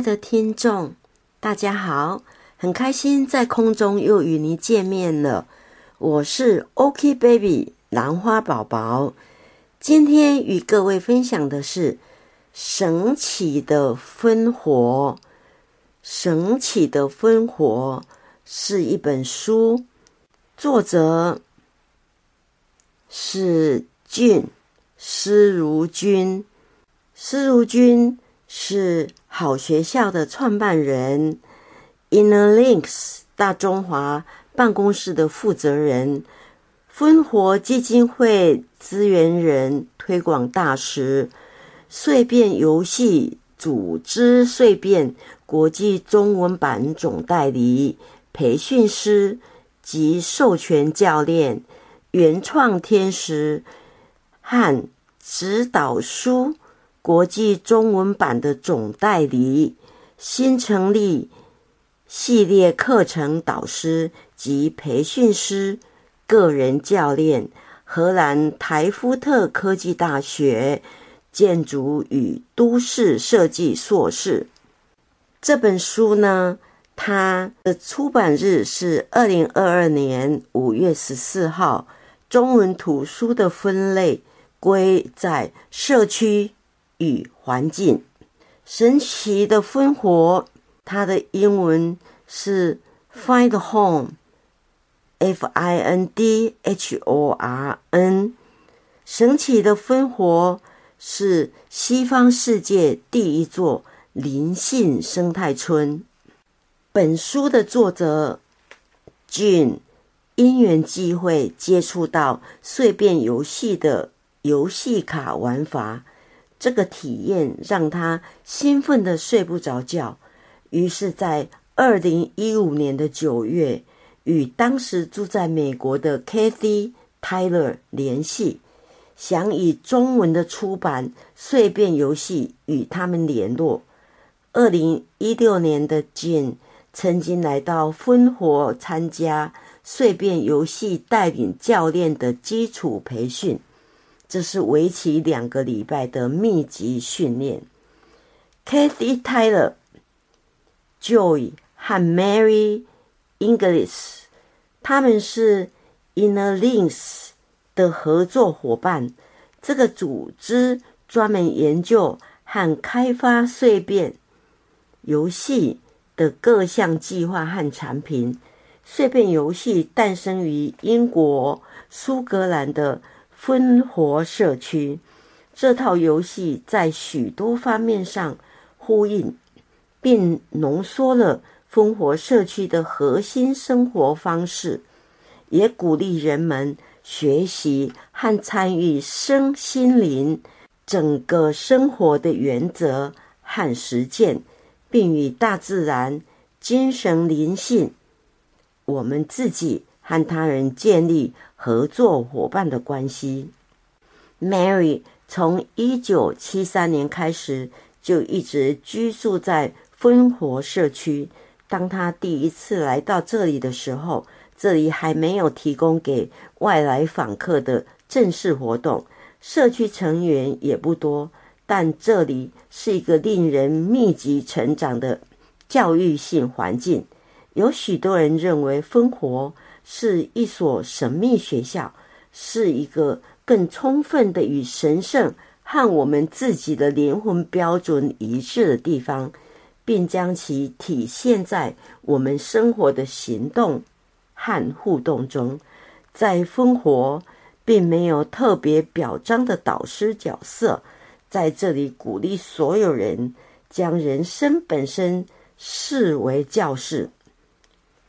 的听众，大家好，很开心在空中又与您见面了。我是 OK Baby 兰花宝宝，今天与各位分享的是《神奇的烽火》。《神奇的烽火》是一本书，作者是俊施如君，施如君。是好学校的创办人，Innerlinks 大中华办公室的负责人，烽火基金会资源人、推广大使，碎片游戏组织碎片国际中文版总代理，培训师及授权教练，原创天使和指导书。国际中文版的总代理，新成立系列课程导师及培训师，个人教练，荷兰台夫特科技大学建筑与都市设计硕士。这本书呢，它的出版日是二零二二年五月十四号。中文图书的分类归在社区。与环境，神奇的烽火，它的英文是 Find Home，F I N D H O R N。神奇的烽火是西方世界第一座灵性生态村。本书的作者 Jean 因缘际会接触到碎片游戏的游戏卡玩法。这个体验让他兴奋的睡不着觉，于是，在二零一五年的九月，与当时住在美国的 Kathy Tyler 联系，想以中文的出版《碎片游戏》与他们联络。二零一六年的 Jane 曾经来到烽火参加《碎片游戏》带领教练的基础培训。这是为期两个礼拜的密集训练。Kathy Tyler、Joy 和 Mary Inglis，他们是 Innerlinks 的合作伙伴。这个组织专门研究和开发碎片游戏的各项计划和产品。碎片游戏诞生于英国苏格兰的。烽火社区这套游戏在许多方面上呼应，并浓缩了烽火社区的核心生活方式，也鼓励人们学习和参与身心灵整个生活的原则和实践，并与大自然、精神灵性、我们自己和他人建立。合作伙伴的关系。Mary 从一九七三年开始就一直居住在烽火社区。当他第一次来到这里的时候，这里还没有提供给外来访客的正式活动，社区成员也不多。但这里是一个令人密集成长的教育性环境。有许多人认为烽火。是一所神秘学校，是一个更充分的与神圣和我们自己的灵魂标准一致的地方，并将其体现在我们生活的行动和互动中。在烽火，并没有特别表彰的导师角色，在这里鼓励所有人将人生本身视为教室。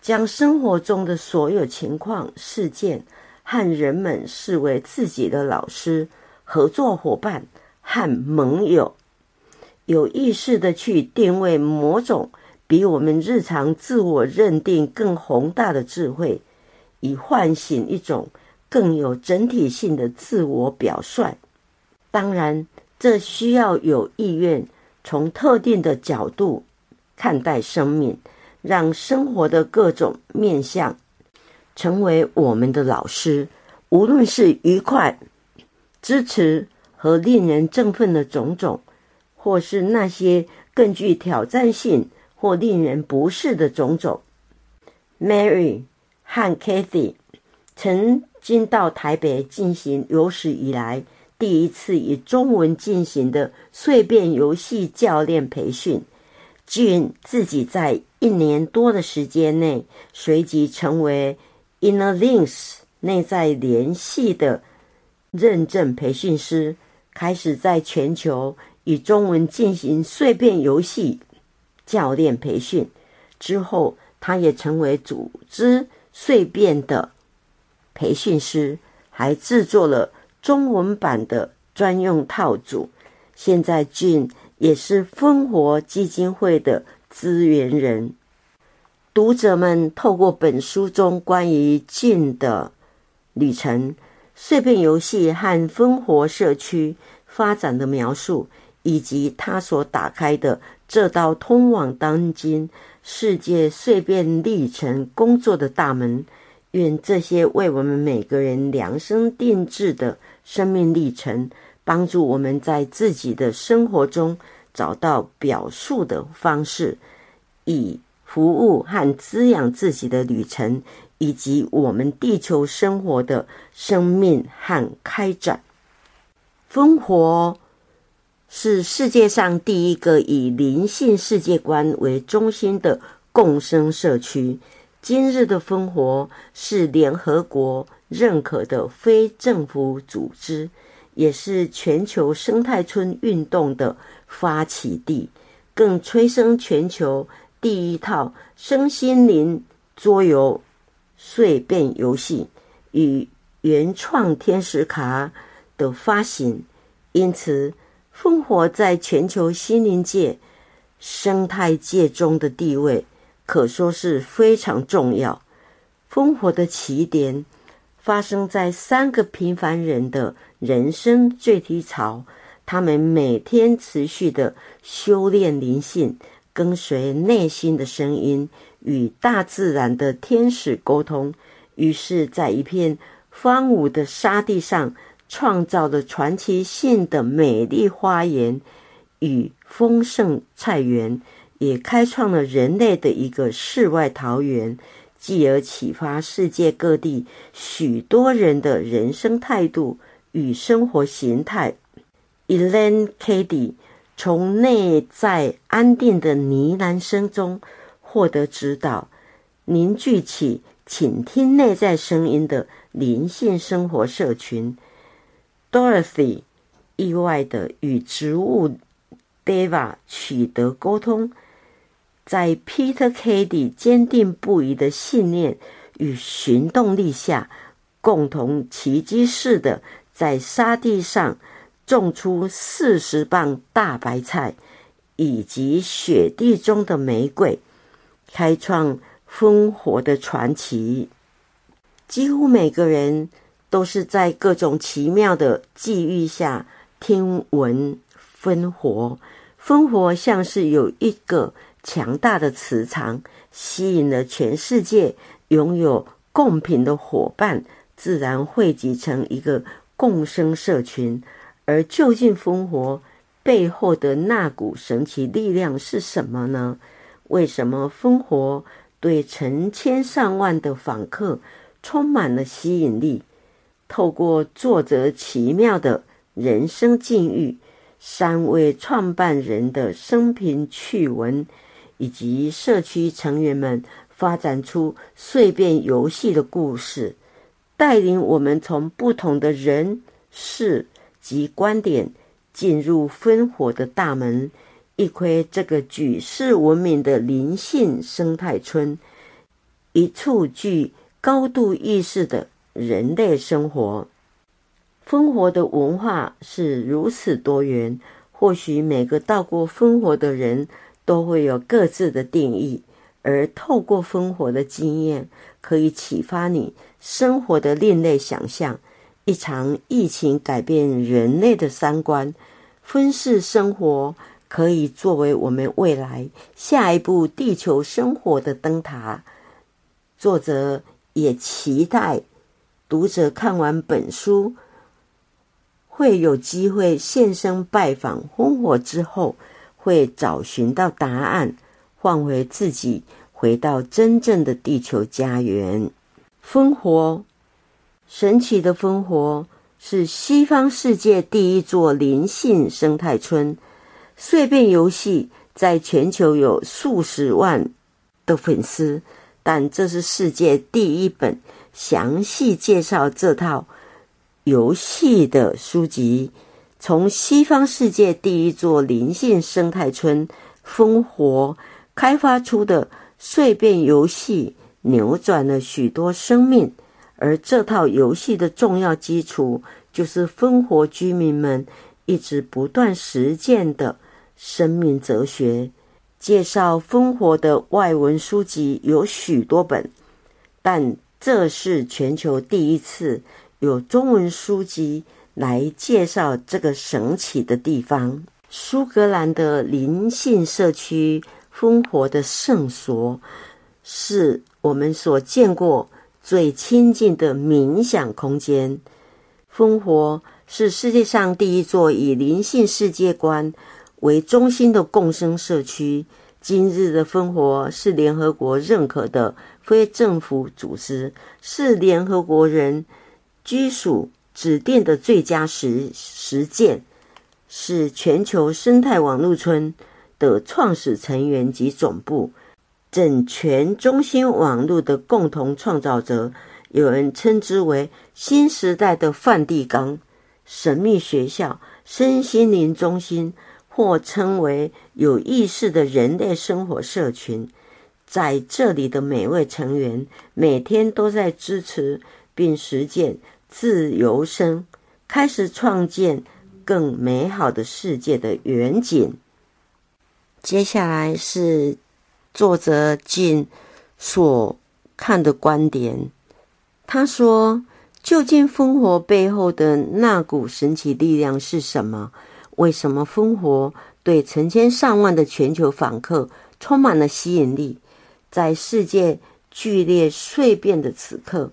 将生活中的所有情况、事件和人们视为自己的老师、合作伙伴和盟友，有意识的去定位某种比我们日常自我认定更宏大的智慧，以唤醒一种更有整体性的自我表率。当然，这需要有意愿，从特定的角度看待生命。让生活的各种面相成为我们的老师，无论是愉快、支持和令人振奋的种种，或是那些更具挑战性或令人不适的种种。Mary 和 Kathy 曾经到台北进行有史以来第一次以中文进行的碎片游戏教练培训。俊自己在一年多的时间内，随即成为 Inner Links 内在联系的认证培训师，开始在全球以中文进行碎片游戏教练培训。之后，他也成为组织碎片的培训师，还制作了中文版的专用套组。现在俊。也是烽火基金会的资源人。读者们透过本书中关于进的旅程、碎片游戏和烽火社区发展的描述，以及他所打开的这道通往当今世界碎片历程工作的大门，愿这些为我们每个人量身定制的生命历程。帮助我们在自己的生活中找到表述的方式，以服务和滋养自己的旅程，以及我们地球生活的生命和开展。烽火是世界上第一个以灵性世界观为中心的共生社区。今日的烽火是联合国认可的非政府组织。也是全球生态村运动的发起地，更催生全球第一套身心灵桌游碎片游戏与原创天使卡的发行。因此，烽火在全球心灵界、生态界中的地位可说是非常重要。烽火的起点。发生在三个平凡人的人生最低潮，他们每天持续的修炼灵性，跟随内心的声音，与大自然的天使沟通，于是，在一片荒芜的沙地上，创造了传奇性的美丽花园与丰盛菜园，也开创了人类的一个世外桃源。继而启发世界各地许多人的人生态度与生活形态。Elaine Cady 从内在安定的呢喃声中获得指导，凝聚起倾听内在声音的灵性生活社群。Dorothy 意外的与植物 Deva 取得沟通。在 Peter Cady 坚定不移的信念与行动力下，共同奇迹似的在沙地上种出四十磅大白菜，以及雪地中的玫瑰，开创烽火的传奇。几乎每个人都是在各种奇妙的际遇下听闻烽火。烽火像是有一个。强大的磁场吸引了全世界拥有共频的伙伴，自然汇集成一个共生社群。而究竟烽火背后的那股神奇力量是什么呢？为什么烽火对成千上万的访客充满了吸引力？透过作者奇妙的人生境遇，三位创办人的生平趣闻。以及社区成员们发展出碎片游戏的故事，带领我们从不同的人事及观点进入烽火的大门，一窥这个举世闻名的灵性生态村，一处具高度意识的人类生活。烽火的文化是如此多元，或许每个到过烽火的人。都会有各自的定义，而透过烽火的经验，可以启发你生活的另类想象。一场疫情改变人类的三观，分式生活可以作为我们未来下一步地球生活的灯塔。作者也期待读者看完本书，会有机会现身拜访烽火之后。会找寻到答案，换回自己，回到真正的地球家园。烽火，神奇的烽火是西方世界第一座灵性生态村。碎片游戏在全球有数十万的粉丝，但这是世界第一本详细介绍这套游戏的书籍。从西方世界第一座灵性生态村烽火开发出的碎片游戏，扭转了许多生命。而这套游戏的重要基础，就是烽火居民们一直不断实践的生命哲学。介绍烽火的外文书籍有许多本，但这是全球第一次有中文书籍。来介绍这个神奇的地方——苏格兰的灵性社区烽火的圣所，是我们所见过最亲近的冥想空间。烽火是世界上第一座以灵性世界观为中心的共生社区。今日的烽火是联合国认可的非政府组织，是联合国人居属。指定的最佳实实践是全球生态网络村的创始成员及总部，整全中心网络的共同创造者。有人称之为新时代的梵蒂冈神秘学校、身心灵中心，或称为有意识的人类生活社群。在这里的每位成员每天都在支持并实践。自由生开始创建更美好的世界的远景。接下来是作者进所看的观点。他说：“究竟烽火背后的那股神奇力量是什么？为什么烽火对成千上万的全球访客充满了吸引力？在世界剧烈碎变的此刻。”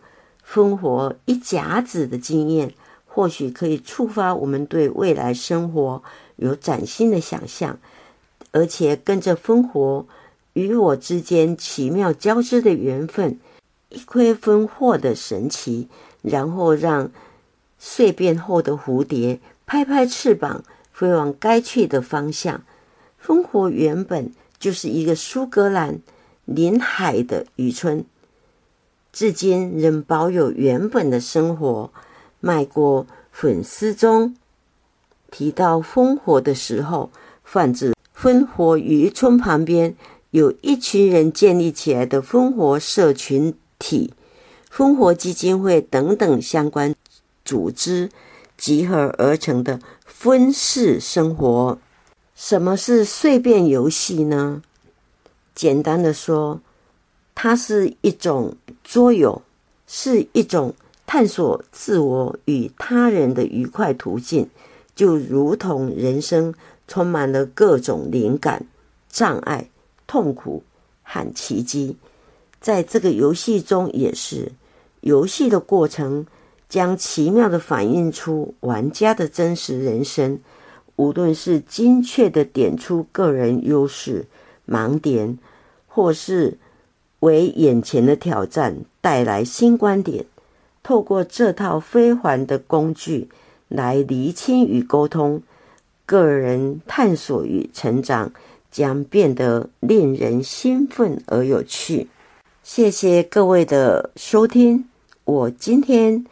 烽火一甲子的经验，或许可以触发我们对未来生活有崭新的想象，而且跟着烽火与我之间奇妙交织的缘分，一窥烽火的神奇，然后让碎变后的蝴蝶拍拍翅膀，飞往该去的方向。烽火原本就是一个苏格兰临海的渔村。至今仍保有原本的生活。卖过粉丝中提到烽火的时候，泛指烽火渔村旁边有一群人建立起来的烽火社群体、烽火基金会等等相关组织集合而成的分式生活。什么是碎片游戏呢？简单的说。它是一种桌游，是一种探索自我与他人的愉快途径，就如同人生充满了各种灵感、障碍、痛苦和奇迹。在这个游戏中，也是游戏的过程将奇妙的反映出玩家的真实人生，无论是精确的点出个人优势、盲点，或是。为眼前的挑战带来新观点，透过这套非凡的工具来厘清与沟通，个人探索与成长将变得令人兴奋而有趣。谢谢各位的收听，我今天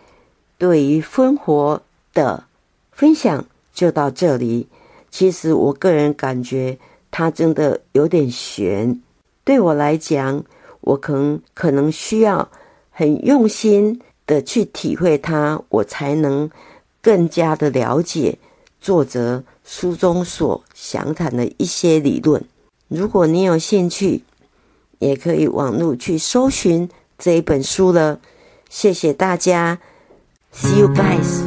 对于烽火的分享就到这里。其实我个人感觉它真的有点悬，对我来讲。我可能可能需要很用心的去体会它，我才能更加的了解作者书中所详谈的一些理论。如果你有兴趣，也可以网络去搜寻这一本书了。谢谢大家，See you guys。